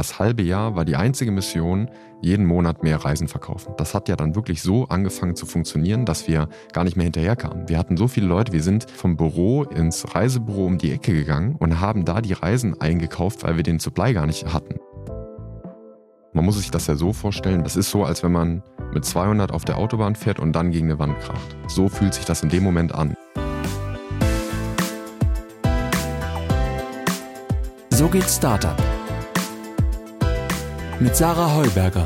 Das halbe Jahr war die einzige Mission, jeden Monat mehr Reisen verkaufen. Das hat ja dann wirklich so angefangen zu funktionieren, dass wir gar nicht mehr hinterherkamen. Wir hatten so viele Leute, wir sind vom Büro ins Reisebüro um die Ecke gegangen und haben da die Reisen eingekauft, weil wir den Supply gar nicht hatten. Man muss sich das ja so vorstellen, das ist so, als wenn man mit 200 auf der Autobahn fährt und dann gegen eine Wand kracht. So fühlt sich das in dem Moment an. So geht Startup. Mit Sarah Heuberger.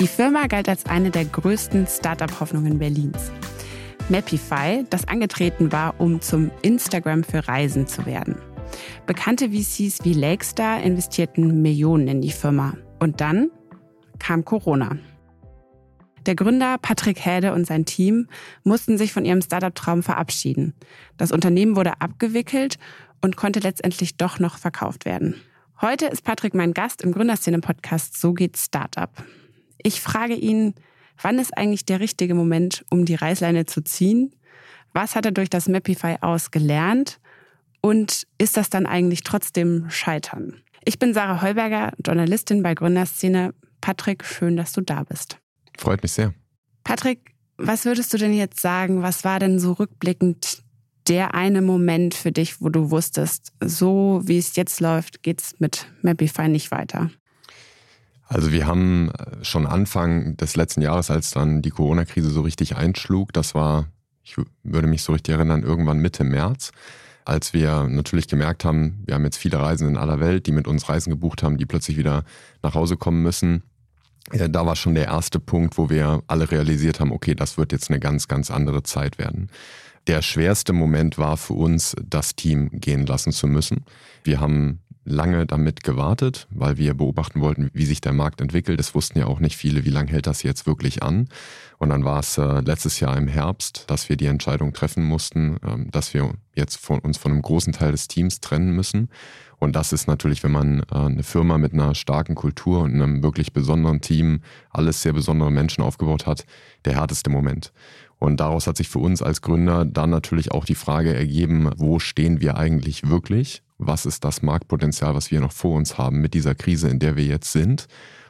Die Firma galt als eine der größten Startup-Hoffnungen Berlins. Mapify, das angetreten war, um zum Instagram für Reisen zu werden. Bekannte VCs wie Lakestar investierten Millionen in die Firma. Und dann kam Corona. Der Gründer Patrick Häde und sein Team mussten sich von ihrem Startup-Traum verabschieden. Das Unternehmen wurde abgewickelt und konnte letztendlich doch noch verkauft werden. Heute ist Patrick mein Gast im Gründerszene-Podcast So geht Startup. Ich frage ihn, wann ist eigentlich der richtige Moment, um die Reißleine zu ziehen? Was hat er durch das Mapify aus gelernt? Und ist das dann eigentlich trotzdem Scheitern? Ich bin Sarah Heuberger, Journalistin bei Gründerszene. Patrick, schön, dass du da bist. Freut mich sehr. Patrick, was würdest du denn jetzt sagen? Was war denn so rückblickend der eine Moment für dich, wo du wusstest, so wie es jetzt läuft, geht es mit Mapify nicht weiter? Also wir haben äh, schon Anfang des letzten Jahres, als dann die Corona-Krise so richtig einschlug, das war, ich würde mich so richtig erinnern, irgendwann Mitte März, als wir natürlich gemerkt haben, wir haben jetzt viele Reisende in aller Welt, die mit uns Reisen gebucht haben, die plötzlich wieder nach Hause kommen müssen. Ja, da war schon der erste Punkt, wo wir alle realisiert haben, okay, das wird jetzt eine ganz, ganz andere Zeit werden. Der schwerste Moment war für uns, das Team gehen lassen zu müssen. Wir haben lange damit gewartet, weil wir beobachten wollten, wie sich der Markt entwickelt. Es wussten ja auch nicht viele, wie lange hält das jetzt wirklich an. Und dann war es äh, letztes Jahr im Herbst, dass wir die Entscheidung treffen mussten, ähm, dass wir jetzt von uns von einem großen Teil des Teams trennen müssen. Und das ist natürlich, wenn man äh, eine Firma mit einer starken Kultur und einem wirklich besonderen Team, alles sehr besondere Menschen aufgebaut hat, der härteste Moment. Und daraus hat sich für uns als Gründer dann natürlich auch die Frage ergeben, wo stehen wir eigentlich wirklich? Was ist das Marktpotenzial, was wir noch vor uns haben mit dieser Krise, in der wir jetzt sind?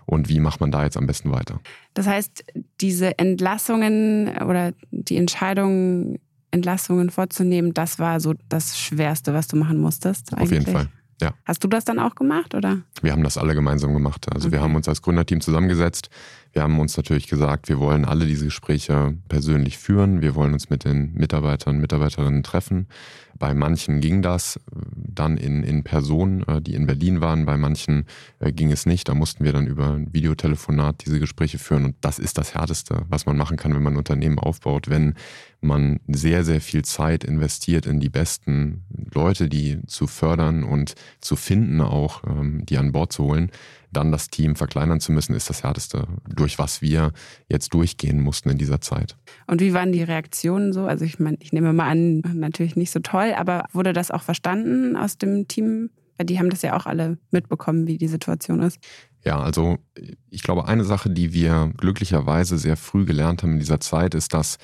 Und wie macht man da jetzt am besten weiter? Das heißt, diese Entlassungen oder die Entscheidung, Entlassungen vorzunehmen, das war so das Schwerste, was du machen musstest. Eigentlich. Auf jeden Fall. Ja. Hast du das dann auch gemacht, oder? Wir haben das alle gemeinsam gemacht. Also okay. wir haben uns als Gründerteam zusammengesetzt. Wir haben uns natürlich gesagt, wir wollen alle diese Gespräche persönlich führen. Wir wollen uns mit den Mitarbeitern, Mitarbeiterinnen treffen. Bei manchen ging das äh, dann in, in Person, äh, die in Berlin waren. Bei manchen äh, ging es nicht. Da mussten wir dann über ein Videotelefonat diese Gespräche führen. Und das ist das Härteste, was man machen kann, wenn man ein Unternehmen aufbaut. Wenn man sehr, sehr viel Zeit investiert in die besten Leute, die zu fördern und zu finden auch, ähm, die an Bord zu holen, dann das Team verkleinern zu müssen, ist das Härteste, durch was wir jetzt durchgehen mussten in dieser Zeit. Und wie waren die Reaktionen so? Also ich meine, ich nehme mal an, natürlich nicht so toll, aber wurde das auch verstanden aus dem Team? Die haben das ja auch alle mitbekommen, wie die Situation ist. Ja, also ich glaube, eine Sache, die wir glücklicherweise sehr früh gelernt haben in dieser Zeit, ist, dass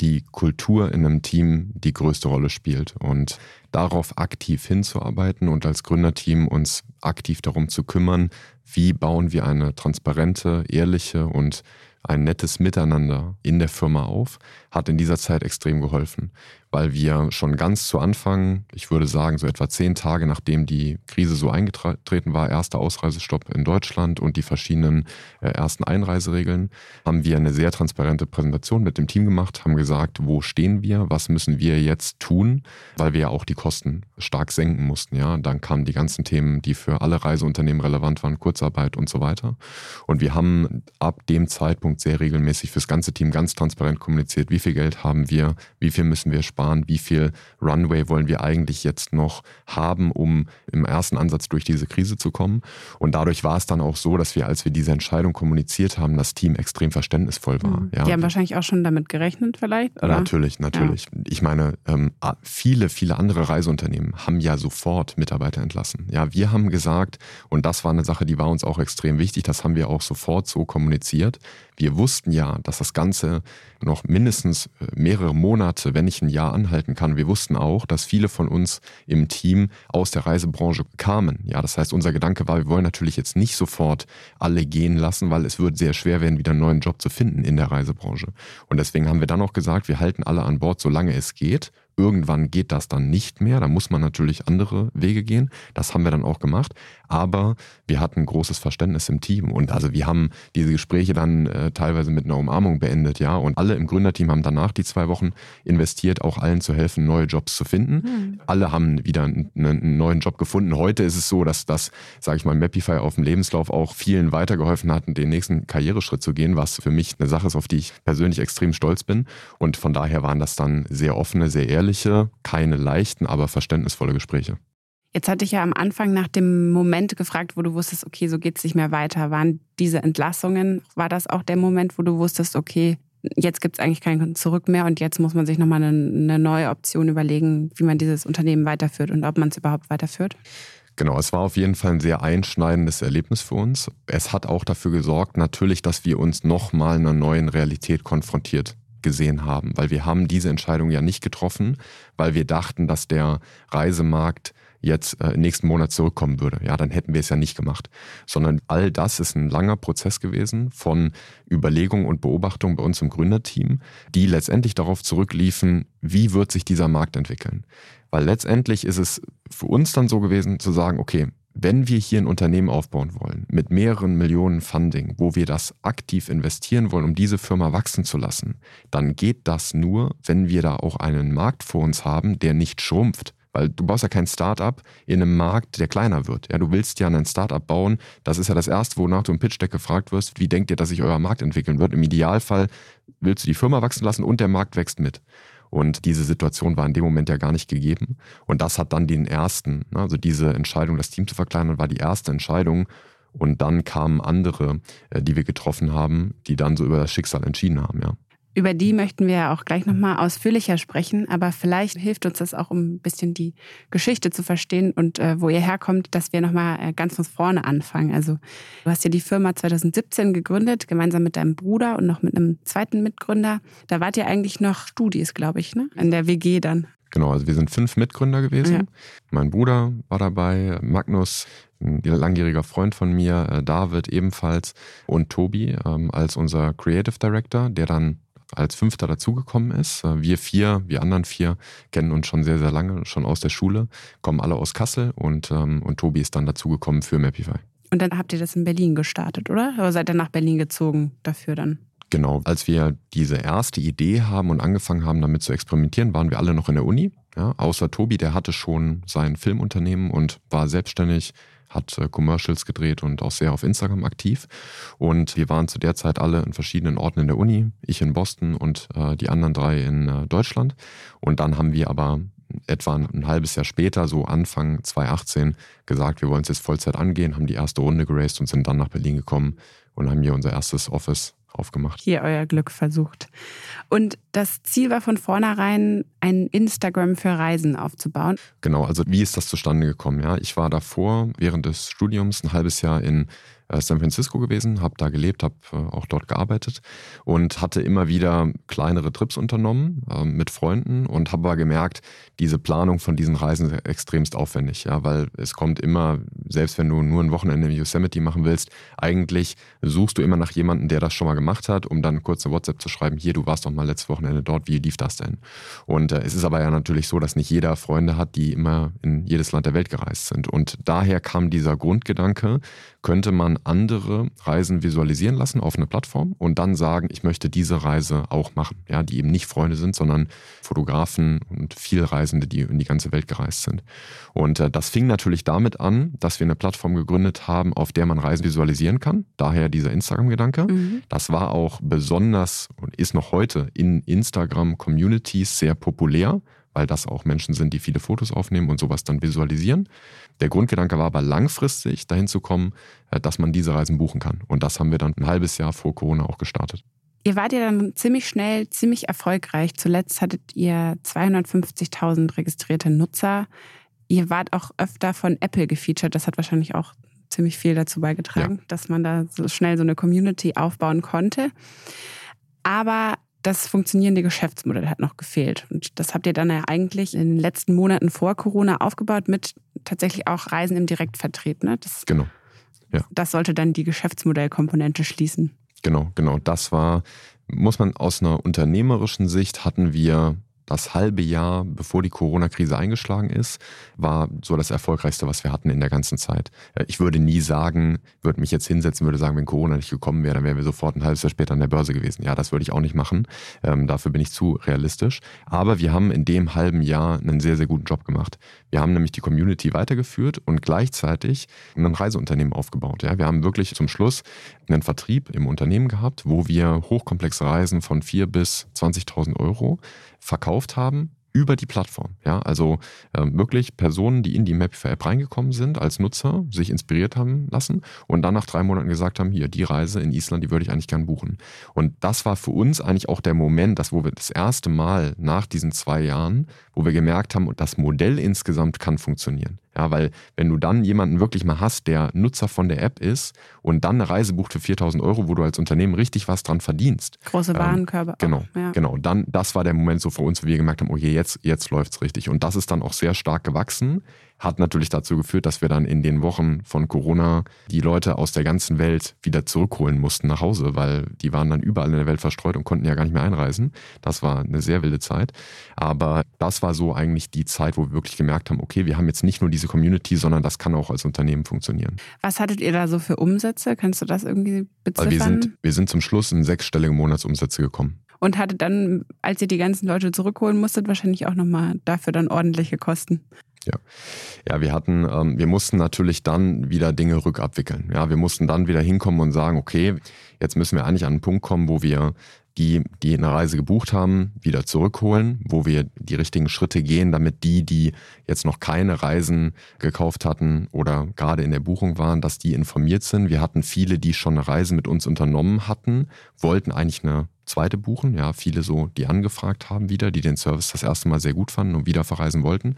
die Kultur in einem Team die größte Rolle spielt. Und darauf aktiv hinzuarbeiten und als Gründerteam uns aktiv darum zu kümmern, wie bauen wir eine transparente, ehrliche und ein nettes Miteinander in der Firma auf, hat in dieser Zeit extrem geholfen weil wir schon ganz zu Anfang, ich würde sagen so etwa zehn Tage nachdem die Krise so eingetreten war, erster Ausreisestopp in Deutschland und die verschiedenen äh, ersten Einreiseregeln, haben wir eine sehr transparente Präsentation mit dem Team gemacht, haben gesagt, wo stehen wir, was müssen wir jetzt tun, weil wir ja auch die Kosten stark senken mussten. Ja, dann kamen die ganzen Themen, die für alle Reiseunternehmen relevant waren, Kurzarbeit und so weiter. Und wir haben ab dem Zeitpunkt sehr regelmäßig fürs ganze Team ganz transparent kommuniziert, wie viel Geld haben wir, wie viel müssen wir sparen sparen, wie viel Runway wollen wir eigentlich jetzt noch haben, um im ersten Ansatz durch diese Krise zu kommen. Und dadurch war es dann auch so, dass wir, als wir diese Entscheidung kommuniziert haben, das Team extrem verständnisvoll war. Mhm. Ja. Die haben wahrscheinlich auch schon damit gerechnet vielleicht? Oder? Natürlich, natürlich. Ja. Ich meine, ähm, viele, viele andere Reiseunternehmen haben ja sofort Mitarbeiter entlassen. Ja, wir haben gesagt, und das war eine Sache, die war uns auch extrem wichtig, das haben wir auch sofort so kommuniziert, wir wussten ja, dass das Ganze noch mindestens äh, mehrere Monate, wenn nicht ein Jahr anhalten kann. Wir wussten auch, dass viele von uns im Team aus der Reisebranche kamen. Ja, das heißt, unser Gedanke war, wir wollen natürlich jetzt nicht sofort alle gehen lassen, weil es wird sehr schwer werden, wieder einen neuen Job zu finden in der Reisebranche. Und deswegen haben wir dann auch gesagt, wir halten alle an Bord, solange es geht. Irgendwann geht das dann nicht mehr. Da muss man natürlich andere Wege gehen. Das haben wir dann auch gemacht. Aber wir hatten großes Verständnis im Team. Und also wir haben diese Gespräche dann äh, teilweise mit einer Umarmung beendet, ja. Und alle im Gründerteam haben danach die zwei Wochen investiert, auch allen zu helfen, neue Jobs zu finden. Mhm. Alle haben wieder einen, einen, neuen Job gefunden. Heute ist es so, dass das, sage ich mal, Mapify auf dem Lebenslauf auch vielen weitergeholfen hat, den nächsten Karriereschritt zu gehen, was für mich eine Sache ist, auf die ich persönlich extrem stolz bin. Und von daher waren das dann sehr offene, sehr ehrliche ehrliche, keine leichten, aber verständnisvolle Gespräche. Jetzt hatte ich ja am Anfang nach dem Moment gefragt, wo du wusstest, okay, so geht es nicht mehr weiter. Waren diese Entlassungen, war das auch der Moment, wo du wusstest, okay, jetzt gibt es eigentlich kein Zurück mehr und jetzt muss man sich nochmal eine, eine neue Option überlegen, wie man dieses Unternehmen weiterführt und ob man es überhaupt weiterführt? Genau, es war auf jeden Fall ein sehr einschneidendes Erlebnis für uns. Es hat auch dafür gesorgt, natürlich, dass wir uns nochmal einer neuen Realität konfrontiert gesehen haben, weil wir haben diese Entscheidung ja nicht getroffen, weil wir dachten, dass der Reisemarkt jetzt äh, nächsten Monat zurückkommen würde. Ja, dann hätten wir es ja nicht gemacht. Sondern all das ist ein langer Prozess gewesen von Überlegung und Beobachtung bei uns im Gründerteam, die letztendlich darauf zurückliefen, wie wird sich dieser Markt entwickeln. Weil letztendlich ist es für uns dann so gewesen zu sagen, okay, wenn wir hier ein Unternehmen aufbauen wollen mit mehreren Millionen Funding, wo wir das aktiv investieren wollen, um diese Firma wachsen zu lassen, dann geht das nur, wenn wir da auch einen Markt vor uns haben, der nicht schrumpft. Weil du baust ja kein Startup in einem Markt, der kleiner wird. Ja, du willst ja ein Startup bauen. Das ist ja das Erste, wonach du im Pitch Deck gefragt wirst, wie denkt ihr, dass sich euer Markt entwickeln wird? Im Idealfall willst du die Firma wachsen lassen und der Markt wächst mit. Und diese Situation war in dem Moment ja gar nicht gegeben. Und das hat dann den ersten, ne, also diese Entscheidung, das Team zu verkleinern, war die erste Entscheidung. Und dann kamen andere, äh, die wir getroffen haben, die dann so über das Schicksal entschieden haben, ja. Über die möchten wir auch gleich nochmal ausführlicher sprechen, aber vielleicht hilft uns das auch, um ein bisschen die Geschichte zu verstehen und äh, wo ihr herkommt, dass wir nochmal äh, ganz von vorne anfangen. Also du hast ja die Firma 2017 gegründet, gemeinsam mit deinem Bruder und noch mit einem zweiten Mitgründer. Da wart ihr eigentlich noch Studis, glaube ich, ne? In der WG dann. Genau, also wir sind fünf Mitgründer gewesen. Ja. Mein Bruder war dabei, Magnus, ein langjähriger Freund von mir, äh, David ebenfalls und Tobi ähm, als unser Creative Director, der dann als Fünfter dazugekommen ist. Äh, wir vier, wir anderen vier, kennen uns schon sehr, sehr lange, schon aus der Schule, kommen alle aus Kassel und, ähm, und Tobi ist dann dazugekommen für Mapify. Und dann habt ihr das in Berlin gestartet, oder? Oder seid ihr nach Berlin gezogen dafür dann? Genau, als wir diese erste Idee haben und angefangen haben, damit zu experimentieren, waren wir alle noch in der Uni. Ja, außer Tobi, der hatte schon sein Filmunternehmen und war selbstständig, hat äh, Commercials gedreht und auch sehr auf Instagram aktiv. Und wir waren zu der Zeit alle in verschiedenen Orten in der Uni, ich in Boston und äh, die anderen drei in äh, Deutschland. Und dann haben wir aber etwa ein, halbes Jahr später, so Anfang 2018, gesagt, wir wollen es jetzt Vollzeit angehen, haben die erste Runde geraced und sind dann nach Berlin gekommen und haben hier unser erstes Office aufgemacht. Hier euer Glück versucht. Und das Ziel war von vornherein, ein Instagram für Reisen aufzubauen. Genau, also wie ist das zustande gekommen? Ja, ich war davor während des Studiums ein halbes Jahr in San Francisco gewesen, habe da gelebt, habe äh, auch dort gearbeitet und hatte immer wieder kleinere Trips unternommen äh, mit Freunden und habe aber gemerkt, diese Planung von diesen Reisen ist extremst aufwendig, ja, weil es kommt immer, selbst wenn du nur ein Wochenende im Yosemite machen willst, eigentlich suchst du immer nach jemandem, der das schon mal gemacht hat, um dann kurz eine WhatsApp zu schreiben, hier, du warst doch mal letztes Wochenende dort, wie lief das denn? Und äh, es ist aber ja natürlich so, dass nicht jeder Freunde hat, die immer in jedes Land der Welt gereist sind. Und daher kam dieser Grundgedanke, könnte man andere Reisen visualisieren lassen auf eine Plattform und dann sagen, ich möchte diese Reise auch machen. Ja, die eben nicht Freunde sind, sondern Fotografen und Vielreisende, die in die ganze Welt gereist sind. Und äh, das fing natürlich damit an, dass wir eine Plattform gegründet haben, auf der man Reisen visualisieren kann. Daher dieser Instagram-Gedanke. Mhm. Das war auch besonders und ist noch heute in Instagram-Communities sehr populär weil das auch Menschen sind, die viele Fotos aufnehmen und sowas dann visualisieren. Der Grundgedanke war aber langfristig dahin zu kommen, äh, dass man diese Reisen buchen kann. Und das haben wir dann ein halbes Jahr vor Corona auch gestartet. Ihr wart ja dann ziemlich schnell, ziemlich erfolgreich. Zuletzt hattet ihr 250.000 registrierte Nutzer. Ihr wart auch öfter von Apple gefeatured. Das hat wahrscheinlich auch ziemlich viel dazu beigetragen, ja. dass man da so schnell so eine Community aufbauen konnte. Aber das funktionierende Geschäftsmodell hat noch gefehlt. Und das habt ihr dann ja eigentlich in den letzten Monaten vor Corona aufgebaut mit tatsächlich auch Reisen im Direktvertrieb. Ne? Das, genau. Ja. Das sollte dann die Geschäftsmodellkomponente schließen. Genau, genau. Das war, muss man aus einer unternehmerischen Sicht hatten wir das halbe Jahr, bevor die Corona-Krise eingeschlagen ist, war so das Erfolgreichste, was wir hatten in der ganzen Zeit. Äh, ich würde nie sagen, würde mich jetzt hinsetzen, würde sagen, wenn Corona nicht gekommen wäre, dann wären wir sofort ein halbes Jahr später an der Börse gewesen. Ja, das würde ich auch nicht machen. Ähm, dafür bin ich zu realistisch. Aber wir haben in dem halben Jahr einen sehr, sehr guten Job gemacht. Wir haben nämlich die Community weitergeführt und gleichzeitig ein Reiseunternehmen aufgebaut. Ja, wir haben wirklich zum Schluss einen Vertrieb im Unternehmen gehabt, wo wir hochkomplexe Reisen von 4 bis 20.000 Euro verkauft haben über die Plattform. Ja, also äh, wirklich Personen, die in die Mapify-App reingekommen sind als Nutzer, sich inspiriert haben lassen und dann nach drei Monaten gesagt haben, hier, die Reise in Island, die würde ich eigentlich gern buchen. Und das war für uns eigentlich auch der Moment, dass wo wir das erste Mal nach diesen zwei Jahren, wo wir gemerkt haben, das Modell insgesamt kann funktionieren. Ja, weil wenn du dann jemanden wirklich mal hast, der Nutzer von der App ist und dann eine Reise bucht für 4000 Euro, wo du als Unternehmen richtig was dran verdienst. Große ähm, Warenkörbe. Ähm, genau, ja. genau. Dann, das war der Moment so für uns, wo wir gemerkt haben, okay, jetzt, jetzt läuft's richtig. Und das ist dann auch sehr stark gewachsen hat natürlich dazu geführt, dass wir dann in den Wochen von Corona die Leute aus der ganzen Welt wieder zurückholen mussten nach Hause, weil die waren dann überall in der Welt verstreut und konnten ja gar nicht mehr einreisen. Das war eine sehr wilde Zeit. Aber das war so eigentlich die Zeit, wo wir wirklich gemerkt haben, okay, wir haben jetzt nicht nur diese Community, sondern das kann auch als Unternehmen funktionieren. Was hattet ihr da so für Umsätze? Kannst du das irgendwie beziffern? wir sind, wir sind zum Schluss in sechsstellige Monatsumsätze gekommen und hattet dann, als ihr die ganzen Leute zurückholen musstet, wahrscheinlich auch nochmal dafür dann ordentliche Kosten. Ja, ja, wir hatten, ähm, wir mussten natürlich dann wieder Dinge rückabwickeln. Ja, wir mussten dann wieder hinkommen und sagen, okay, jetzt müssen wir eigentlich an einen Punkt kommen, wo wir die, die eine Reise gebucht haben, wieder zurückholen, wo wir die richtigen Schritte gehen, damit die, die jetzt noch keine Reisen gekauft hatten oder gerade in der Buchung waren, dass die informiert sind. Wir hatten viele, die schon eine Reise mit uns unternommen hatten, wollten eigentlich eine zweite buchen. Ja, viele so, die angefragt haben wieder, die den Service das erste Mal sehr gut fanden und wieder verreisen wollten.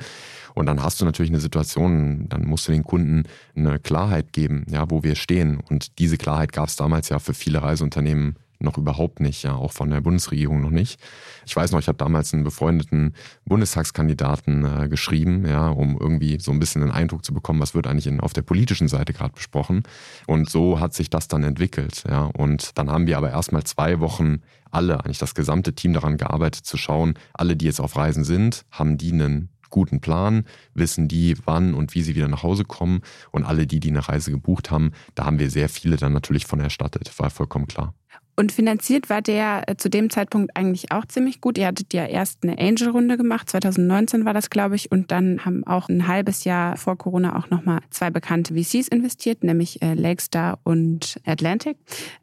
Und dann hast du natürlich eine Situation, dann musst du den Kunden eine Klarheit geben, ja, wo wir stehen. Und diese Klarheit gab es damals ja für viele Reiseunternehmen noch überhaupt nicht, ja, auch von der Bundesregierung noch nicht. Ich weiß noch, ich habe damals einen befreundeten Bundestagskandidaten äh, geschrieben, ja, um irgendwie so ein bisschen den Eindruck zu bekommen, was wird eigentlich in, auf der politischen Seite gerade besprochen. Und so hat sich das dann entwickelt, ja. Und dann haben wir aber erstmal zwei Wochen alle, eigentlich das gesamte Team daran gearbeitet zu schauen, alle, die jetzt auf Reisen sind, haben die einen guten Plan, wissen die, wann und wie sie wieder nach Hause kommen. Und alle die, die eine Reise gebucht haben, da haben wir sehr viele dann natürlich von erstattet, war vollkommen klar. Und finanziert war der äh, zu dem Zeitpunkt eigentlich auch ziemlich gut. Ihr hattet ja erst eine Angel-Runde gemacht, 2019 war das, glaube ich, und dann haben auch ein halbes Jahr vor Corona auch nochmal zwei bekannte VCs investiert, nämlich äh, Lakestar und Atlantic.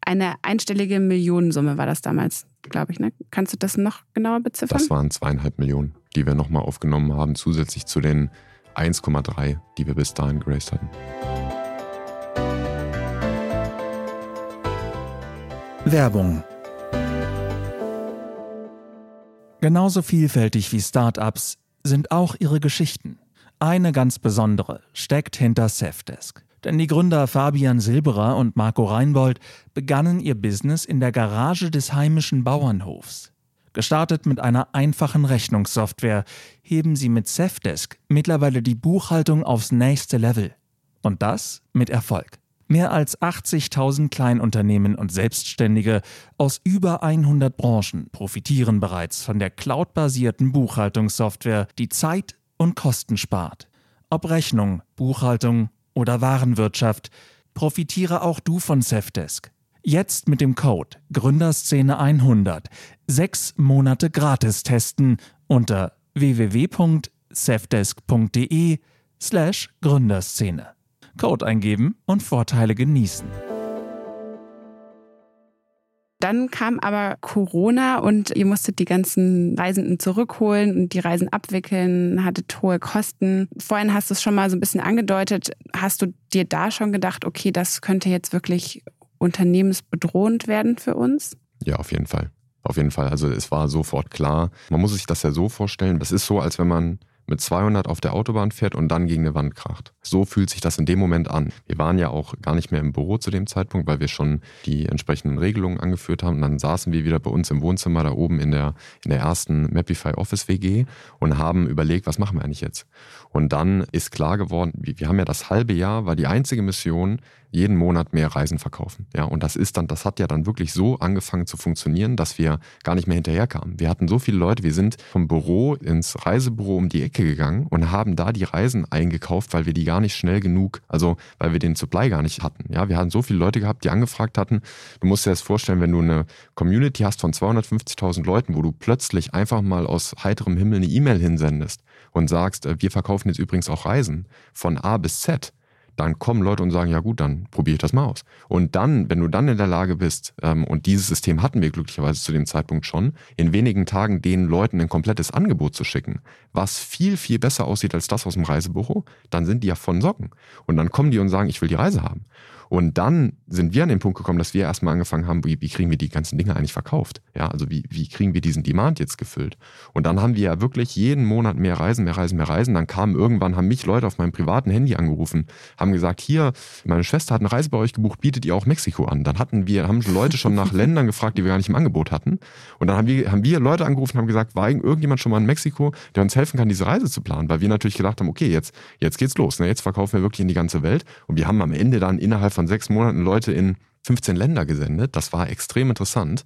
Eine einstellige Millionensumme war das damals, glaube ich. Ne? Kannst du das noch genauer beziffern? Das waren zweieinhalb Millionen, die wir nochmal aufgenommen haben, zusätzlich zu den 1,3, die wir bis dahin geraced hatten. Werbung Genauso vielfältig wie Startups sind auch ihre Geschichten. Eine ganz besondere steckt hinter Safdesk. Denn die Gründer Fabian Silberer und Marco Reinbold begannen ihr Business in der Garage des heimischen Bauernhofs. Gestartet mit einer einfachen Rechnungssoftware heben sie mit Safdesk mittlerweile die Buchhaltung aufs nächste Level. Und das mit Erfolg. Mehr als 80.000 Kleinunternehmen und Selbstständige aus über 100 Branchen profitieren bereits von der cloudbasierten Buchhaltungssoftware, die Zeit und Kosten spart. Ob Rechnung, Buchhaltung oder Warenwirtschaft, profitiere auch du von Safdesk. Jetzt mit dem Code Gründerszene 100 sechs Monate gratis testen unter www.safdesk.de slash Gründerszene. Code eingeben und Vorteile genießen. Dann kam aber Corona und ihr musstet die ganzen Reisenden zurückholen und die Reisen abwickeln, hattet hohe Kosten. Vorhin hast du es schon mal so ein bisschen angedeutet. Hast du dir da schon gedacht, okay, das könnte jetzt wirklich unternehmensbedrohend werden für uns? Ja, auf jeden Fall. Auf jeden Fall. Also es war sofort klar. Man muss sich das ja so vorstellen. Das ist so, als wenn man mit 200 auf der Autobahn fährt und dann gegen eine Wand kracht. So fühlt sich das in dem Moment an. Wir waren ja auch gar nicht mehr im Büro zu dem Zeitpunkt, weil wir schon die entsprechenden Regelungen angeführt haben. Und dann saßen wir wieder bei uns im Wohnzimmer da oben in der, in der ersten Mapify Office WG und haben überlegt, was machen wir eigentlich jetzt? Und dann ist klar geworden, wir haben ja das halbe Jahr, war die einzige Mission, jeden Monat mehr Reisen verkaufen. Ja, und das ist dann, das hat ja dann wirklich so angefangen zu funktionieren, dass wir gar nicht mehr hinterherkamen. Wir hatten so viele Leute, wir sind vom Büro ins Reisebüro um die Ecke gegangen und haben da die Reisen eingekauft, weil wir die gar nicht schnell genug, also weil wir den Supply gar nicht hatten. Ja, wir hatten so viele Leute gehabt, die angefragt hatten. Du musst dir das vorstellen, wenn du eine Community hast von 250.000 Leuten, wo du plötzlich einfach mal aus heiterem Himmel eine E-Mail hinsendest und sagst, äh, wir verkaufen jetzt übrigens auch Reisen von A bis Z dann kommen Leute und sagen, ja gut, dann probiere ich das mal aus. Und dann, wenn du dann in der Lage bist, ähm, und dieses System hatten wir glücklicherweise zu dem Zeitpunkt schon, in wenigen Tagen den Leuten ein komplettes Angebot zu schicken, was viel, viel besser aussieht als das aus dem Reisebüro, dann sind die ja von Socken. Und dann kommen die und sagen, ich will die Reise haben. Und dann sind wir an den Punkt gekommen, dass wir erstmal angefangen haben, wie, wie kriegen wir die ganzen Dinge eigentlich verkauft? Ja, also wie, wie kriegen wir diesen Demand jetzt gefüllt? Und dann haben wir ja wirklich jeden Monat mehr Reisen, mehr Reisen, mehr Reisen. Dann kamen irgendwann, haben mich Leute auf meinem privaten Handy angerufen, haben gesagt, hier, meine Schwester hat eine Reise bei euch gebucht, bietet ihr auch Mexiko an? Dann hatten wir, haben Leute schon nach Ländern gefragt, die wir gar nicht im Angebot hatten. Und dann haben wir, haben wir Leute angerufen, haben gesagt, war irgendjemand schon mal in Mexiko, der uns helfen kann, diese Reise zu planen? Weil wir natürlich gedacht haben, okay, jetzt, jetzt geht's los. Ne? Jetzt verkaufen wir wirklich in die ganze Welt. Und wir haben am Ende dann innerhalb von sechs Monaten Leute in 15 Länder gesendet. Das war extrem interessant.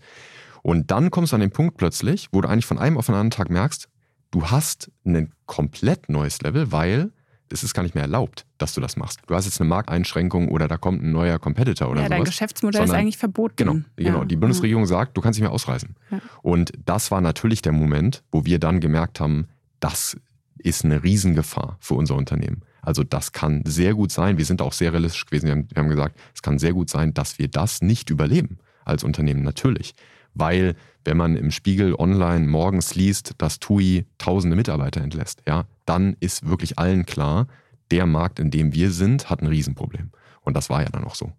Und dann kommst du an den Punkt plötzlich, wo du eigentlich von einem auf den anderen Tag merkst, du hast ein komplett neues Level, weil es ist gar nicht mehr erlaubt, dass du das machst. Du hast jetzt eine Markteinschränkung oder da kommt ein neuer Competitor oder ja, sowas. dein Geschäftsmodell Sondern, ist eigentlich verboten. Genau, genau. Ja. Die Bundesregierung sagt, du kannst nicht mehr ausreisen. Ja. Und das war natürlich der Moment, wo wir dann gemerkt haben, das ist eine Riesengefahr für unser Unternehmen. Also das kann sehr gut sein. Wir sind auch sehr realistisch gewesen. Wir haben, wir haben gesagt, es kann sehr gut sein, dass wir das nicht überleben als Unternehmen. Natürlich. Weil wenn man im Spiegel online morgens liest, dass TUI tausende Mitarbeiter entlässt, ja, dann ist wirklich allen klar, der Markt, in dem wir sind, hat ein Riesenproblem. Und das war ja dann auch so.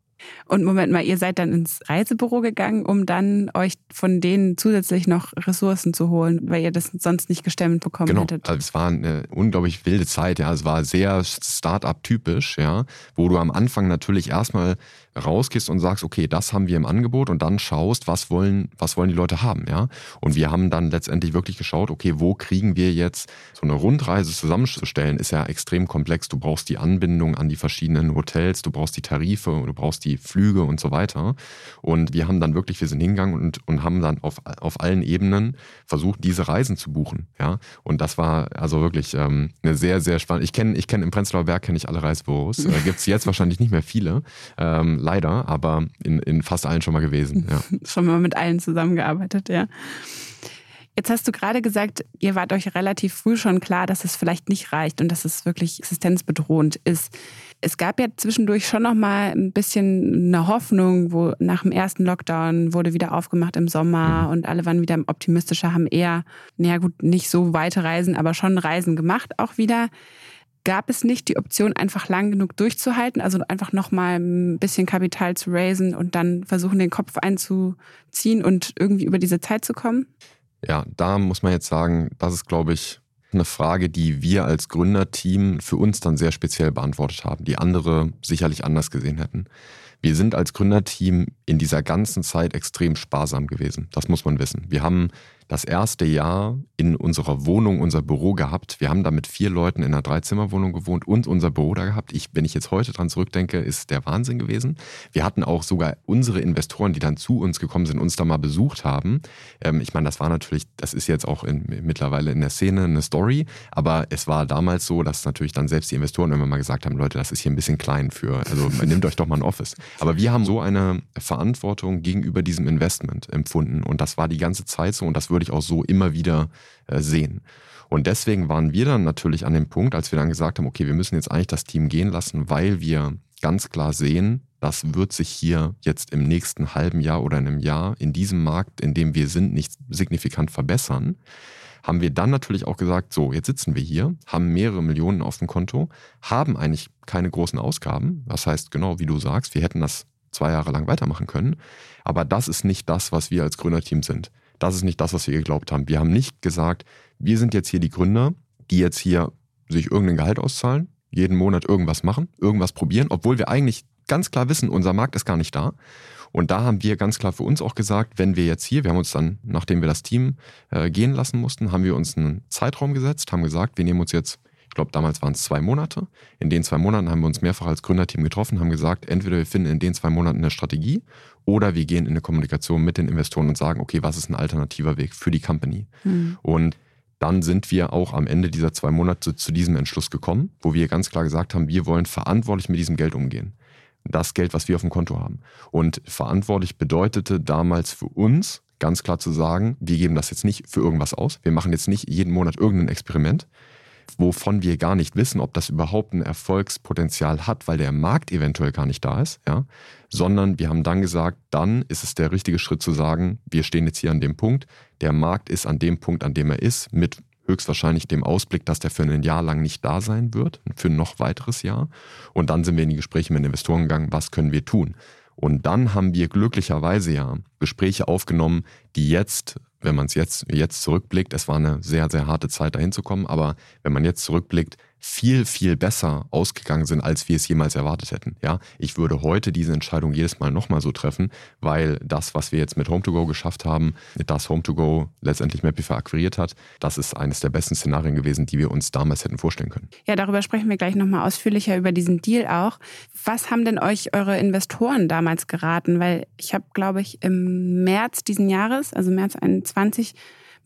Und Moment mal, ihr seid dann ins Reisebüro gegangen, um dann euch von denen zusätzlich noch Ressourcen zu holen, weil ihr das sonst nicht gestemmt bekommen genau. hättet. Also es war eine unglaublich wilde Zeit, ja. Es war sehr Start-up-typisch, ja, wo du am Anfang natürlich erstmal rausgehst und sagst, okay, das haben wir im Angebot und dann schaust, was wollen, was wollen die Leute haben, ja. Und wir haben dann letztendlich wirklich geschaut, okay, wo kriegen wir jetzt so eine Rundreise zusammenzustellen, ist ja extrem komplex. Du brauchst die Anbindung an die verschiedenen Hotels, du brauchst die Tarife, du brauchst die Flüge und so weiter. Und wir haben dann wirklich, wir sind hingegangen und, und haben dann auf, auf allen Ebenen versucht, diese Reisen zu buchen, ja. Und das war also wirklich ähm, eine sehr, sehr spannende, ich kenne, ich kenne im Prenzlauer Berg kenne ich alle Reisebüros, äh, gibt es jetzt wahrscheinlich nicht mehr viele. Ähm, leider, aber in, in fast allen schon mal gewesen. Ja. schon mal mit allen zusammengearbeitet, ja. Jetzt hast du gerade gesagt, ihr wart euch relativ früh schon klar, dass es vielleicht nicht reicht und dass es wirklich existenzbedrohend ist. Es gab ja zwischendurch schon noch mal ein bisschen eine Hoffnung, wo nach dem ersten Lockdown wurde wieder aufgemacht im Sommer mhm. und alle waren wieder optimistischer, haben eher, naja gut, nicht so weite Reisen, aber schon Reisen gemacht auch wieder. Gab es nicht die Option, einfach lang genug durchzuhalten, also einfach nochmal ein bisschen Kapital zu raisen und dann versuchen, den Kopf einzuziehen und irgendwie über diese Zeit zu kommen? Ja, da muss man jetzt sagen, das ist, glaube ich, eine Frage, die wir als Gründerteam für uns dann sehr speziell beantwortet haben, die andere sicherlich anders gesehen hätten. Wir sind als Gründerteam in dieser ganzen Zeit extrem sparsam gewesen. Das muss man wissen. Wir haben das erste Jahr in unserer Wohnung, unser Büro gehabt. Wir haben da mit vier Leuten in einer Dreizimmerwohnung gewohnt und unser Büro da gehabt. Ich, wenn ich jetzt heute dran zurückdenke, ist der Wahnsinn gewesen. Wir hatten auch sogar unsere Investoren, die dann zu uns gekommen sind, uns da mal besucht haben. Ähm, ich meine, das war natürlich, das ist jetzt auch in, mittlerweile in der Szene eine Story, aber es war damals so, dass natürlich dann selbst die Investoren immer mal gesagt haben, Leute, das ist hier ein bisschen klein für, also nehmt euch doch mal ein Office. Aber wir haben so eine Verantwortung gegenüber diesem Investment empfunden und das war die ganze Zeit so und das würde ich auch so immer wieder äh, sehen. Und deswegen waren wir dann natürlich an dem Punkt, als wir dann gesagt haben, okay, wir müssen jetzt eigentlich das Team gehen lassen, weil wir ganz klar sehen, das wird sich hier jetzt im nächsten halben Jahr oder in einem Jahr in diesem Markt, in dem wir sind, nicht signifikant verbessern haben wir dann natürlich auch gesagt, so, jetzt sitzen wir hier, haben mehrere Millionen auf dem Konto, haben eigentlich keine großen Ausgaben. Das heißt, genau wie du sagst, wir hätten das zwei Jahre lang weitermachen können. Aber das ist nicht das, was wir als Gründerteam sind. Das ist nicht das, was wir geglaubt haben. Wir haben nicht gesagt, wir sind jetzt hier die Gründer, die jetzt hier sich irgendein Gehalt auszahlen, jeden Monat irgendwas machen, irgendwas probieren, obwohl wir eigentlich ganz klar wissen, unser Markt ist gar nicht da. Und da haben wir ganz klar für uns auch gesagt, wenn wir jetzt hier, wir haben uns dann, nachdem wir das Team äh, gehen lassen mussten, haben wir uns einen Zeitraum gesetzt, haben gesagt, wir nehmen uns jetzt, ich glaube damals waren es zwei Monate. In den zwei Monaten haben wir uns mehrfach als Gründerteam getroffen, haben gesagt, entweder wir finden in den zwei Monaten eine Strategie oder wir gehen in eine Kommunikation mit den Investoren und sagen, okay, was ist ein alternativer Weg für die Company? Mhm. Und dann sind wir auch am Ende dieser zwei Monate zu diesem Entschluss gekommen, wo wir ganz klar gesagt haben, wir wollen verantwortlich mit diesem Geld umgehen. Das Geld, was wir auf dem Konto haben. Und verantwortlich bedeutete damals für uns ganz klar zu sagen, wir geben das jetzt nicht für irgendwas aus. Wir machen jetzt nicht jeden Monat irgendein Experiment, wovon wir gar nicht wissen, ob das überhaupt ein Erfolgspotenzial hat, weil der Markt eventuell gar nicht da ist, ja, sondern wir haben dann gesagt, dann ist es der richtige Schritt zu sagen, wir stehen jetzt hier an dem Punkt, der Markt ist an dem Punkt, an dem er ist, mit höchstwahrscheinlich dem Ausblick, dass der für ein Jahr lang nicht da sein wird, für ein noch weiteres Jahr. Und dann sind wir in die Gespräche mit Investoren gegangen, was können wir tun? Und dann haben wir glücklicherweise ja Gespräche aufgenommen, die jetzt wenn man es jetzt, jetzt zurückblickt, es war eine sehr, sehr harte Zeit dahin zu kommen, aber wenn man jetzt zurückblickt, viel, viel besser ausgegangen sind, als wir es jemals erwartet hätten. Ja, ich würde heute diese Entscheidung jedes Mal nochmal so treffen, weil das, was wir jetzt mit Home2Go geschafft haben, das Home2Go letztendlich Mapify akquiriert hat, das ist eines der besten Szenarien gewesen, die wir uns damals hätten vorstellen können. Ja, darüber sprechen wir gleich nochmal ausführlicher über diesen Deal auch. Was haben denn euch eure Investoren damals geraten? Weil ich habe, glaube ich, im März diesen Jahres, also März 21,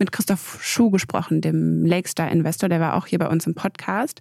mit Christoph Schuh gesprochen, dem Lakestar-Investor, der war auch hier bei uns im Podcast.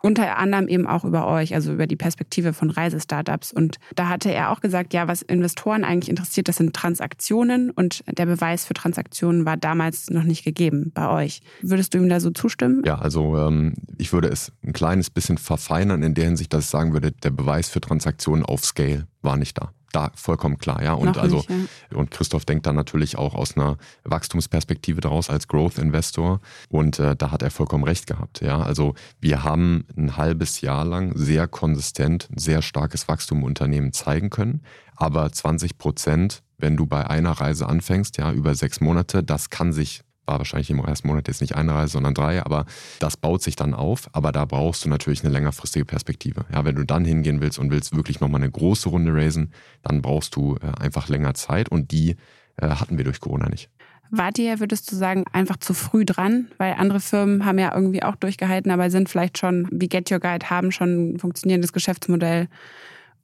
Unter anderem eben auch über euch, also über die Perspektive von Reisestartups. Und da hatte er auch gesagt, ja, was Investoren eigentlich interessiert, das sind Transaktionen und der Beweis für Transaktionen war damals noch nicht gegeben bei euch. Würdest du ihm da so zustimmen? Ja, also ähm, ich würde es ein kleines bisschen verfeinern in der Hinsicht, dass ich sagen würde, der Beweis für Transaktionen auf Scale war nicht da da vollkommen klar, ja. Und Noch also nicht, ja. und Christoph denkt dann natürlich auch aus einer Wachstumsperspektive daraus als Growth Investor und äh, da hat er vollkommen recht gehabt, ja. Also wir haben ein halbes Jahr lang sehr konsistent sehr starkes Wachstum im Unternehmen zeigen können, aber 20 Prozent wenn du bei einer Reise anfängst, ja, über sechs Monate, das kann sich war wahrscheinlich im ersten Monat jetzt nicht eine Reise, sondern drei, aber das baut sich dann auf. Aber da brauchst du natürlich eine längerfristige Perspektive. Ja, wenn du dann hingehen willst und willst wirklich nochmal eine große Runde raisen, dann brauchst du äh, einfach länger Zeit und die äh, hatten wir durch Corona nicht. Wart ihr, würdest du sagen, einfach zu früh dran? Weil andere Firmen haben ja irgendwie auch durchgehalten, aber sind vielleicht schon, wie Get Your Guide, haben schon ein funktionierendes Geschäftsmodell.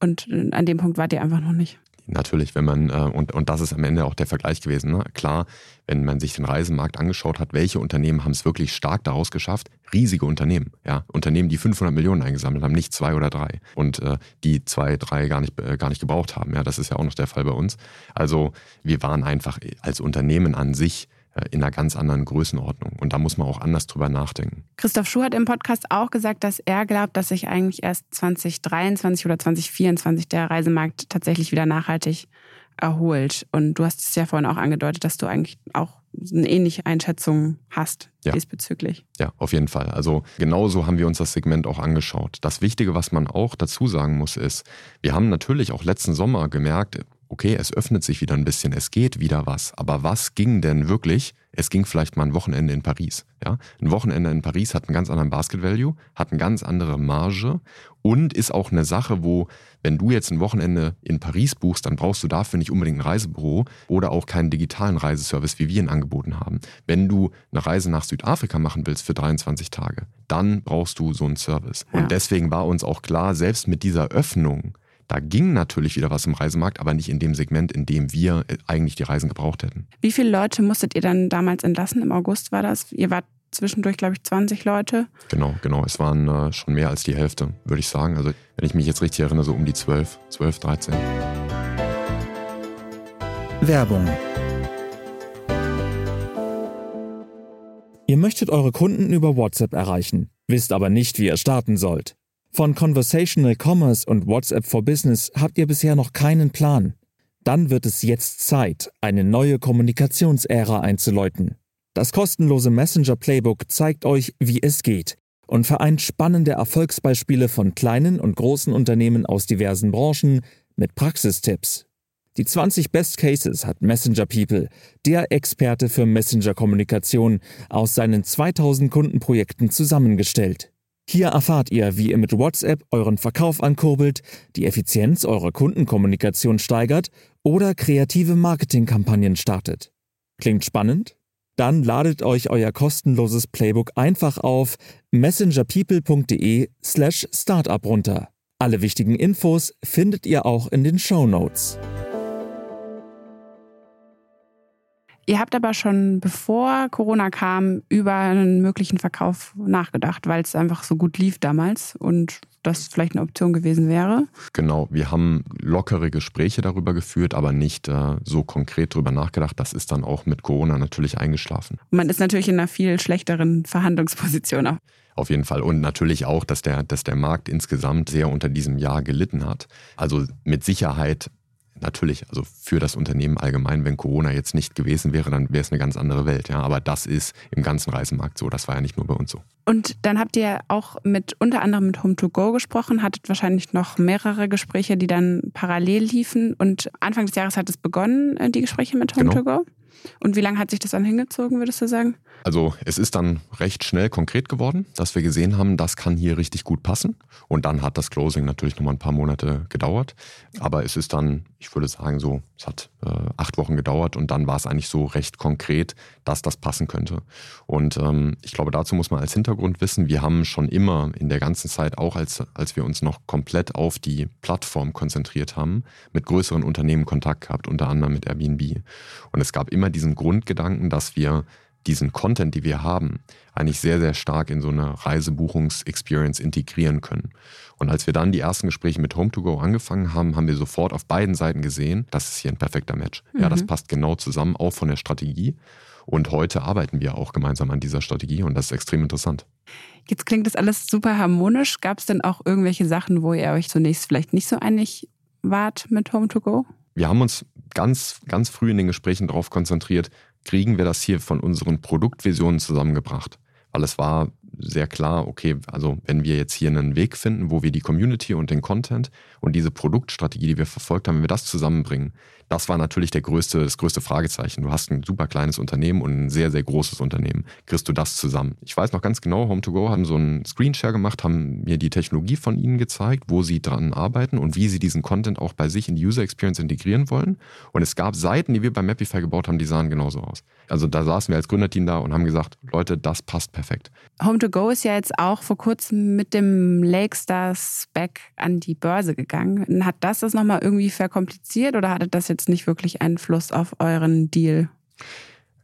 Und äh, an dem Punkt wart ihr einfach noch nicht natürlich, wenn man, äh, und, und das ist am Ende auch der Vergleich gewesen. Ne? Klar, wenn man sich den Reisemarkt angeschaut hat, welche Unternehmen haben es wirklich stark daraus geschafft? Riesige Unternehmen, ja. Unternehmen, die 500 Millionen eingesammelt haben, nicht zwei oder drei. Und äh, die zwei, drei gar nicht, äh, gar nicht gebraucht haben. Ja, das ist ja auch noch der Fall bei uns. Also wir waren einfach als Unternehmen an sich äh, in einer ganz anderen Größenordnung. Und da muss man auch anders drüber nachdenken. Christoph Schuh hat im Podcast auch gesagt, dass er glaubt, dass sich eigentlich erst 2023 oder 2024 der Reisemarkt tatsächlich wieder nachhaltig erholt. Und du hast es ja vorhin auch angedeutet, dass du eigentlich auch eine ähnliche Einschätzung hast ja. diesbezüglich. Ja, auf jeden Fall. Also genauso haben wir uns das Segment auch angeschaut. Das Wichtige, was man auch dazu sagen muss, ist, wir haben natürlich auch letzten Sommer gemerkt, okay, es öffnet sich wieder ein bisschen, es geht wieder was. Aber was ging denn wirklich? Es ging vielleicht mal ein Wochenende in Paris. Ja? Ein Wochenende in Paris hat einen ganz anderen Basket Value, hat eine ganz andere Marge und ist auch eine Sache, wo, wenn du jetzt ein Wochenende in Paris buchst, dann brauchst du dafür nicht unbedingt ein Reisebüro oder auch keinen digitalen Reiseservice, wie wir ihn angeboten haben. Wenn du eine Reise nach Südafrika machen willst für 23 Tage, dann brauchst du so einen Service. Ja. Und deswegen war uns auch klar, selbst mit dieser Öffnung, da ging natürlich wieder was im Reisemarkt, aber nicht in dem Segment, in dem wir äh, eigentlich die Reisen gebraucht hätten. Wie viele Leute musstet ihr dann damals entlassen? Im August war das? Ihr wart zwischendurch, glaube ich, 20 Leute. Genau, genau. Es waren äh, schon mehr als die Hälfte, würde ich sagen. Also, wenn ich mich jetzt richtig erinnere, so um die 12, 12, 13. Werbung. Ihr möchtet eure Kunden über WhatsApp erreichen, wisst aber nicht, wie ihr starten sollt. Von Conversational Commerce und WhatsApp for Business habt ihr bisher noch keinen Plan. Dann wird es jetzt Zeit, eine neue Kommunikationsära einzuläuten. Das kostenlose Messenger Playbook zeigt euch, wie es geht und vereint spannende Erfolgsbeispiele von kleinen und großen Unternehmen aus diversen Branchen mit Praxistipps. Die 20 Best Cases hat Messenger People, der Experte für Messenger-Kommunikation, aus seinen 2000 Kundenprojekten zusammengestellt. Hier erfahrt ihr, wie ihr mit WhatsApp euren Verkauf ankurbelt, die Effizienz eurer Kundenkommunikation steigert oder kreative Marketingkampagnen startet. Klingt spannend? Dann ladet euch euer kostenloses Playbook einfach auf messengerpeople.de slash startup runter. Alle wichtigen Infos findet ihr auch in den Show Notes. Ihr habt aber schon bevor Corona kam über einen möglichen Verkauf nachgedacht, weil es einfach so gut lief damals und das vielleicht eine Option gewesen wäre. Genau, wir haben lockere Gespräche darüber geführt, aber nicht äh, so konkret darüber nachgedacht. Das ist dann auch mit Corona natürlich eingeschlafen. Man ist natürlich in einer viel schlechteren Verhandlungsposition. Auf jeden Fall. Und natürlich auch, dass der, dass der Markt insgesamt sehr unter diesem Jahr gelitten hat. Also mit Sicherheit natürlich, also für das Unternehmen allgemein, wenn Corona jetzt nicht gewesen wäre, dann wäre es eine ganz andere Welt. Ja, aber das ist im ganzen Reisemarkt so. Das war ja nicht nur bei uns so. Und dann habt ihr auch mit unter anderem mit Home2Go gesprochen, hattet wahrscheinlich noch mehrere Gespräche, die dann parallel liefen. Und Anfang des Jahres hat es begonnen, äh, die Gespräche mit Home2Go. Genau. Und wie lange hat sich das dann hingezogen, würdest du sagen? Also es ist dann recht schnell konkret geworden, dass wir gesehen haben, das kann hier richtig gut passen. Und dann hat das Closing natürlich nochmal ein paar Monate gedauert. Aber es ist dann, ich würde sagen so, es hat äh, acht Wochen gedauert und dann war es eigentlich so recht konkret, dass das passen könnte. Und ähm, ich glaube, dazu muss man als Hintergrund wissen, wir haben schon immer in der ganzen Zeit, auch als, als wir uns noch komplett auf die Plattform konzentriert haben, mit größeren Unternehmen Kontakt gehabt, unter anderem mit Airbnb. Und es gab immer diesen Grundgedanken, dass wir diesen Content, die wir haben, eigentlich sehr, sehr stark in so eine Reisebuchungs-Experience integrieren können. Und als wir dann die ersten Gespräche mit Home2Go angefangen haben, haben wir sofort auf beiden Seiten gesehen, das ist hier ein perfekter Match. Mhm. Ja, das mhm. passt genau zusammen, auch von der Strategie. Und heute arbeiten wir auch gemeinsam an dieser Strategie und das ist extrem interessant. Jetzt klingt das alles super harmonisch. Gab es denn auch irgendwelche Sachen, wo ihr euch zunächst vielleicht nicht so einig wart mit Home2Go? Wir haben uns ganz, ganz früh in den Gesprächen darauf konzentriert, kriegen wir das hier von unseren Produktvisionen zusammengebracht. Weil es war sehr klar, okay, also wenn wir jetzt hier einen Weg finden, wo wir die Community und den Content und diese Produktstrategie, die wir verfolgt haben, wenn wir das zusammenbringen, das war natürlich der größte, das größte Fragezeichen. Du hast ein super kleines Unternehmen und ein sehr, sehr großes Unternehmen. Kriegst du das zusammen? Ich weiß noch ganz genau, Home2Go haben so einen Screenshare gemacht, haben mir die Technologie von ihnen gezeigt, wo sie dran arbeiten und wie sie diesen Content auch bei sich in die User Experience integrieren wollen. Und es gab Seiten, die wir bei Mapify gebaut haben, die sahen genauso aus. Also da saßen wir als Gründerteam da und haben gesagt, Leute, das passt perfekt. Home2Go ist ja jetzt auch vor kurzem mit dem Lakestars Back an die Börse gegangen. Hat das das nochmal irgendwie verkompliziert oder hatte das jetzt nicht wirklich Einfluss auf euren Deal?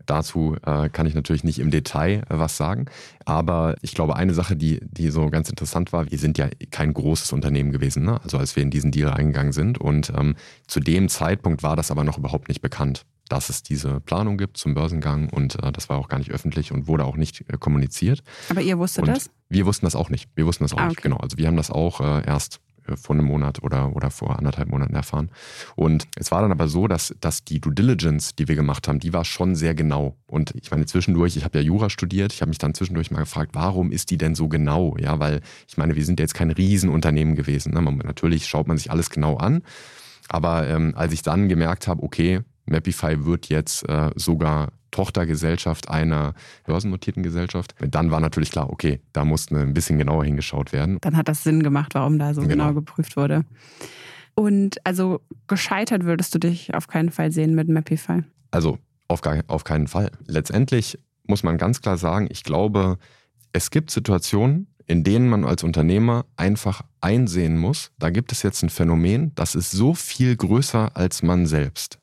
Dazu äh, kann ich natürlich nicht im Detail äh, was sagen. Aber ich glaube, eine Sache, die, die so ganz interessant war, wir sind ja kein großes Unternehmen gewesen, ne? also als wir in diesen Deal eingegangen sind. Und ähm, zu dem Zeitpunkt war das aber noch überhaupt nicht bekannt dass es diese Planung gibt zum Börsengang und äh, das war auch gar nicht öffentlich und wurde auch nicht äh, kommuniziert. Aber ihr wusstet und das? Wir wussten das auch nicht. Wir wussten das auch ah, okay. nicht, genau. Also wir haben das auch äh, erst vor einem Monat oder, oder vor anderthalb Monaten erfahren. Und es war dann aber so, dass, dass die Due Diligence, die wir gemacht haben, die war schon sehr genau. Und ich meine, zwischendurch, ich habe ja Jura studiert, ich habe mich dann zwischendurch mal gefragt, warum ist die denn so genau? Ja, weil ich meine, wir sind ja jetzt kein Riesenunternehmen gewesen. Ne? Man, natürlich schaut man sich alles genau an. Aber ähm, als ich dann gemerkt habe, okay, Mapify wird jetzt äh, sogar Tochtergesellschaft einer börsennotierten Gesellschaft. Dann war natürlich klar, okay, da muss ein bisschen genauer hingeschaut werden. Dann hat das Sinn gemacht, warum da so genau, genau geprüft wurde. Und also gescheitert würdest du dich auf keinen Fall sehen mit Mapify? Also auf, gar, auf keinen Fall. Letztendlich muss man ganz klar sagen, ich glaube, es gibt Situationen, in denen man als Unternehmer einfach einsehen muss, da gibt es jetzt ein Phänomen, das ist so viel größer als man selbst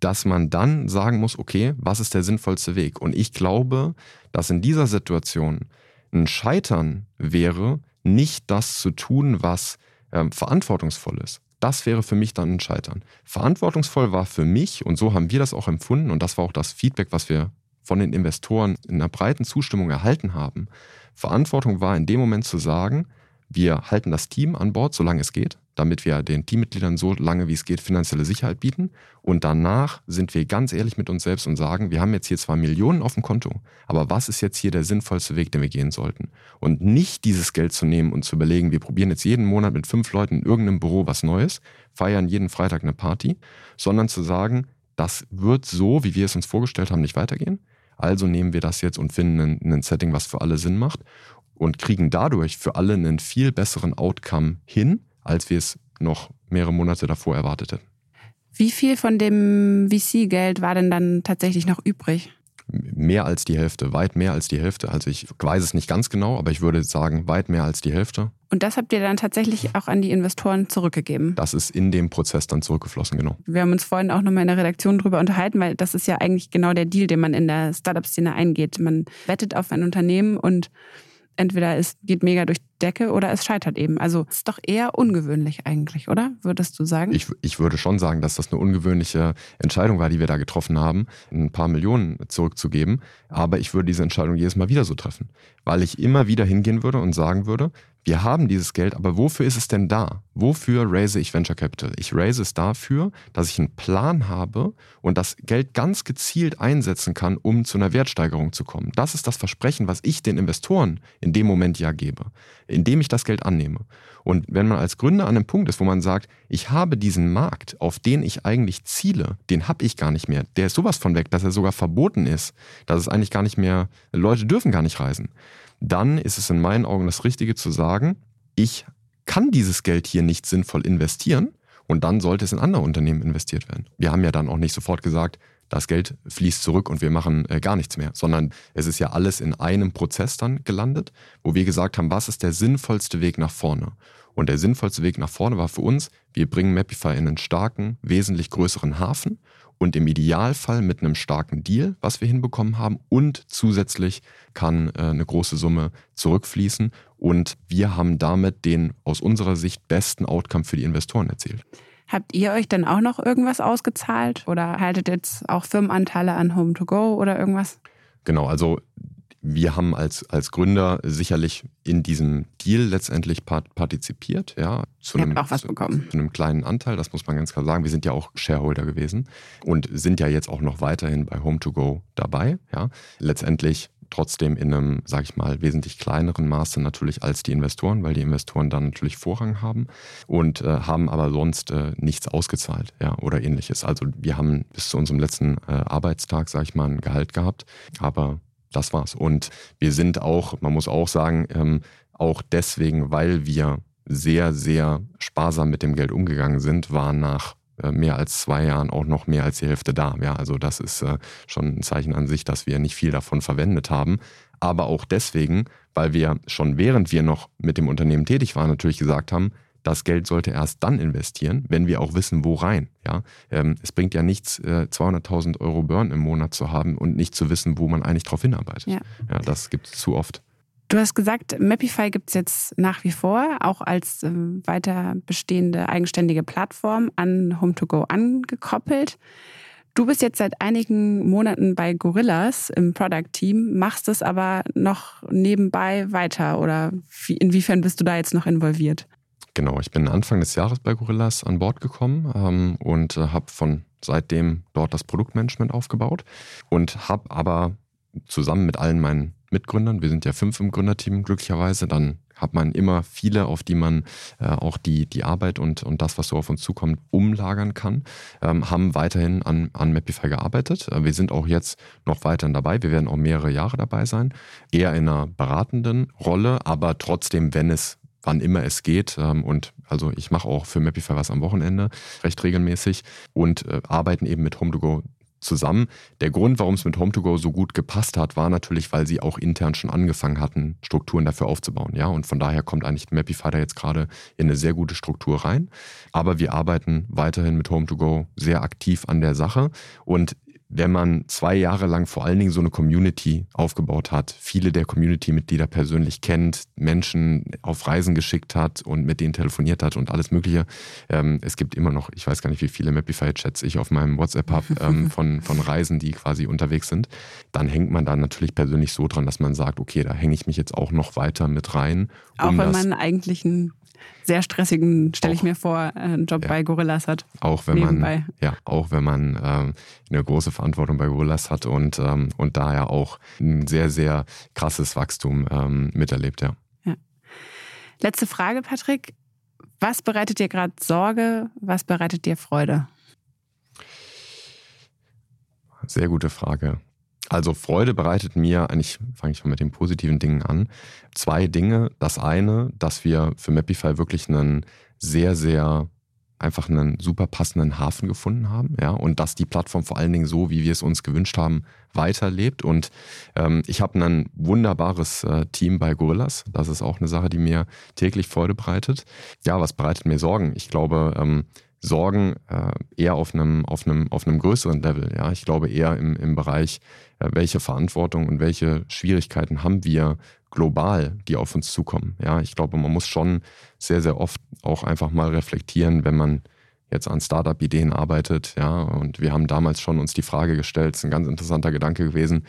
dass man dann sagen muss, okay, was ist der sinnvollste Weg? Und ich glaube, dass in dieser Situation ein Scheitern wäre, nicht das zu tun, was ähm, verantwortungsvoll ist. Das wäre für mich dann ein Scheitern. Verantwortungsvoll war für mich, und so haben wir das auch empfunden, und das war auch das Feedback, was wir von den Investoren in einer breiten Zustimmung erhalten haben. Verantwortung war in dem Moment zu sagen, Wir halten das Team an Bord, solange es geht, damit wir den Teammitgliedern so lange wie es geht finanzielle Sicherheit bieten. Und danach sind wir ganz ehrlich mit uns selbst und sagen, wir haben jetzt hier zwar Millionen auf dem Konto, aber was ist jetzt hier der sinnvollste Weg, den wir gehen sollten? Und nicht dieses Geld zu nehmen und zu überlegen, wir probieren jetzt jeden Monat mit fünf Leuten in irgendeinem Büro was Neues, feiern jeden Freitag eine Party, sondern zu sagen, das wird so, wie wir es uns vorgestellt haben, nicht weitergehen. Also nehmen wir das jetzt und finden ein, Setting, was für alle Sinn macht und kriegen dadurch für alle einen viel besseren Outcome hin, als wir es noch mehrere Monate davor erwartet hätten. Wie viel von dem VC-Geld war denn dann tatsächlich noch übrig? Mehr als die Hälfte, weit mehr als die Hälfte. Also ich weiß es nicht ganz genau, aber ich würde sagen, weit mehr als die Hälfte. Und das habt ihr dann tatsächlich auch an die Investoren zurückgegeben? Das ist in dem Prozess dann zurückgeflossen, genau. Wir haben uns vorhin auch nochmal in der Redaktion drüber unterhalten, weil das ist ja eigentlich genau der Deal, den man in der Startup-Szene eingeht. Man wettet auf ein Unternehmen und entweder es geht mega durch Decke oder es scheitert eben. Also ist doch eher ungewöhnlich eigentlich, oder? Würdest du sagen? Ich, ich würde schon sagen, dass das eine ungewöhnliche Entscheidung war, die wir da getroffen haben, ein paar Millionen zurückzugeben. Aber ich würde diese Entscheidung jedes Mal wieder so treffen, weil ich immer wieder hingehen würde und sagen würde, wir haben dieses Geld, aber wofür ist es denn da? Wofür raise ich Venture Capital? Ich raise es dafür, dass ich einen Plan habe und das Geld ganz gezielt einsetzen kann, um zu einer Wertsteigerung zu kommen. Das ist das Versprechen, was ich den Investoren in dem Moment ja gebe, indem ich das Geld annehme. Und wenn man als Gründer an einem Punkt ist, wo man sagt, ich habe diesen Markt, auf den ich eigentlich ziele, den habe ich gar nicht mehr. Der ist sowas von weg, dass er sogar verboten ist, dass es eigentlich gar nicht mehr, Leute dürfen gar nicht reisen dann ist es in meinen Augen das Richtige zu sagen, ich kann dieses Geld hier nicht sinnvoll investieren und dann sollte es in andere Unternehmen investiert werden. Wir haben ja dann auch nicht sofort gesagt, das Geld fließt zurück und wir machen äh, gar nichts mehr, sondern es ist ja alles in einem Prozess dann gelandet, wo wir gesagt haben, was ist der sinnvollste Weg nach vorne? Und der sinnvollste Weg nach vorne war für uns, wir bringen Mapify in einen starken, wesentlich größeren Hafen und im Idealfall mit einem starken Deal, was wir hinbekommen haben und zusätzlich kann äh, eine große Summe zurückfließen und wir haben damit den aus unserer Sicht besten Outcome für die Investoren erzielt. Habt ihr euch dann auch noch irgendwas ausgezahlt oder haltet jetzt auch Firmenanteile an Home2Go oder irgendwas? Genau, also wir haben als, als Gründer sicherlich in diesem Deal letztendlich partizipiert, ja. Zu Ihr einem, auch was bekommen. Zu, zu einem kleinen Anteil, das muss man ganz klar sagen. Wir sind ja auch Shareholder gewesen und sind ja jetzt auch noch weiterhin bei Home2Go dabei, ja. Letztendlich trotzdem in einem, sag ich mal, wesentlich kleineren Maße natürlich als die Investoren, weil die Investoren dann natürlich Vorrang haben und äh, haben aber sonst äh, nichts ausgezahlt, ja, oder ähnliches. Also wir haben bis zu unserem letzten äh, Arbeitstag, sag ich mal, ein Gehalt gehabt, aber das war's. Und wir sind auch, man muss auch sagen, ähm, auch deswegen, weil wir sehr, sehr sparsam mit dem Geld umgegangen sind, war nach mehr als zwei Jahren auch noch mehr als die Hälfte da. Ja, also das ist äh, schon ein Zeichen an sich, dass wir nicht viel davon verwendet haben. Aber auch deswegen, weil wir schon während wir noch mit dem Unternehmen tätig waren, natürlich gesagt haben, das Geld sollte erst dann investieren, wenn wir auch wissen, wo rein. Ja? Ähm, es bringt ja nichts, äh, 200.000 Euro Burn im Monat zu haben und nicht zu wissen, wo man eigentlich drauf hinarbeitet. Ja. ja das gibt es zu oft. Du hast gesagt, Mapify gibt es jetzt nach wie vor, auch als äh, weiter bestehende eigenständige Plattform an Home2Go angekoppelt. Du bist jetzt seit einigen Monaten bei Gorillas im Product Team, machst es aber noch nebenbei weiter oder inwiefern bist du da jetzt noch involviert? Genau, ich bin Anfang des Jahres bei Gorillas an Bord gekommen ähm, und äh, habe von seitdem dort das Produktmanagement aufgebaut und habe aber zusammen mit allen meinen Mitgründern, wir sind ja fünf im Gründerteam glücklicherweise, dann hat man immer viele, auf die man äh, auch die, die Arbeit und, und das, was so auf uns zukommt, umlagern kann, ähm, haben weiterhin an, an Mapify gearbeitet. Äh, wir sind auch jetzt noch weiterhin dabei. Wir werden auch mehrere Jahre dabei sein. Eher in einer beratenden Rolle, aber trotzdem, wenn es wann immer es geht. Ähm, und also ich mache auch für Mapify was am Wochenende recht regelmäßig und äh, arbeiten eben mit Home2Go zusammen. Der Grund, warum es mit Home2Go so gut gepasst hat, war natürlich, weil sie auch intern schon angefangen hatten, Strukturen dafür aufzubauen. Ja, und von daher kommt eigentlich Mapify da jetzt gerade in eine sehr gute Struktur rein. Aber wir arbeiten weiterhin mit Home2Go sehr aktiv an der Sache und wenn man zwei Jahre lang vor allen Dingen so eine Community aufgebaut hat, viele der Community-Mitglieder persönlich kennt, Menschen auf Reisen geschickt hat und mit denen telefoniert hat und alles Mögliche. Ähm, es gibt immer noch, ich weiß gar nicht, wie viele Mapify-Chats ich auf meinem WhatsApp habe ähm, von, von Reisen, die quasi unterwegs sind. Dann hängt man da natürlich persönlich so dran, dass man sagt, okay, da hänge ich mich jetzt auch noch weiter mit rein. Um auch wenn man eigentlich ein sehr stressigen, stelle ich mir vor, äh, Job ja, bei Gorillas hat. Auch wenn nebenbei. man, ja, auch wenn man ähm, eine große Verantwortung bei Gorillas hat und, ähm, und daher auch ein sehr, sehr krasses Wachstum ähm, miterlebt, ja. ja. Letzte Frage, Patrick. Was bereitet dir gerade Sorge? Was bereitet dir Freude? Sehr gute Frage. Also Freude bereitet mir, eigentlich fange ich mal mit den positiven Dingen an, zwei Dinge. Das eine, dass wir für Mapify wirklich einen sehr, sehr einfach einen super passenden Hafen gefunden haben, ja, und dass die Plattform vor allen Dingen so, wie wir es uns gewünscht haben, weiterlebt. Und ähm, ich habe ein wunderbares äh, Team bei Gorillas. Das ist auch eine Sache, die mir täglich Freude bereitet. Ja, was bereitet mir Sorgen? Ich glaube, ähm, Sorgen äh, eher auf einem, auf, einem, auf einem größeren Level. Ja? Ich glaube eher im, im Bereich, äh, welche Verantwortung und welche Schwierigkeiten haben wir global, die auf uns zukommen. Ja? Ich glaube, man muss schon sehr, sehr oft auch einfach mal reflektieren, wenn man jetzt an Startup-Ideen arbeitet. Ja? Und wir haben damals schon uns die Frage gestellt, es ist ein ganz interessanter Gedanke gewesen,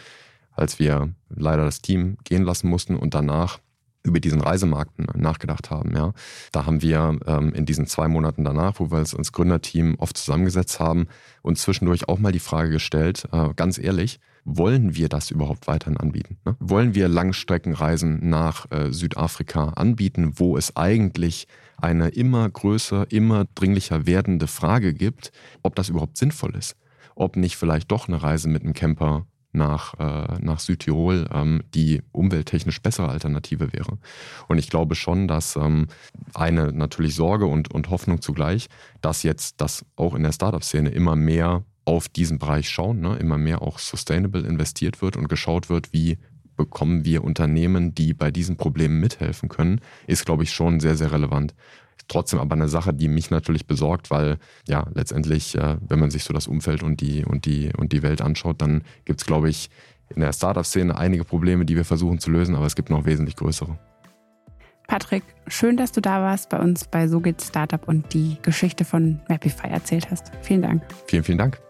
als wir leider das Team gehen lassen mussten und danach über diesen Reisemarkt nachgedacht haben. Ja. Da haben wir ähm, in diesen zwei Monaten danach, wo wir uns als Gründerteam oft zusammengesetzt haben, uns zwischendurch auch mal die Frage gestellt, äh, ganz ehrlich, wollen wir das überhaupt weiterhin anbieten? Ne? Wollen wir Langstreckenreisen nach äh, Südafrika anbieten, wo es eigentlich eine immer größer, immer dringlicher werdende Frage gibt, ob das überhaupt sinnvoll ist? Ob nicht vielleicht doch eine Reise mit einem Camper nach, äh, nach Südtirol ähm, die umwelttechnisch bessere Alternative wäre. Und ich glaube schon, dass ähm, eine natürlich Sorge und, und Hoffnung zugleich, dass jetzt das auch in der Startup-Szene immer mehr auf diesen Bereich schauen, ne? immer mehr auch sustainable investiert wird und geschaut wird, wie bekommen wir Unternehmen, die bei diesen Problemen mithelfen können, ist, glaube ich, schon sehr, sehr relevant trotzdem aber eine Sache, die mich natürlich besorgt, weil ja letztendlich, äh, wenn man sich so das Umfeld und die, und die, und die Welt anschaut, dann gibt es, glaube ich, in der Startup-Szene einige Probleme, die wir versuchen zu lösen, aber es gibt noch wesentlich größere. Patrick, schön, dass du da warst bei uns bei So geht Startup und die Geschichte von Mapify erzählt hast. Vielen Dank. Vielen, vielen Dank.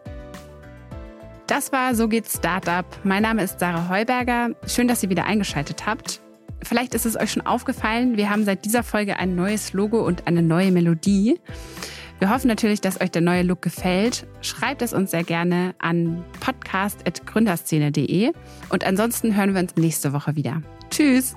Das war So geht Startup. Mein Name ist Sarah Heuberger. Schön, dass ihr wieder eingeschaltet habt. Vielleicht ist es euch schon aufgefallen, wir haben seit dieser Folge ein neues Logo und eine neue Melodie. Wir hoffen natürlich, dass euch der neue Look gefällt. Schreibt es uns sehr gerne an podcast.gründerszene.de und ansonsten hören wir uns nächste Woche wieder. Tschüss!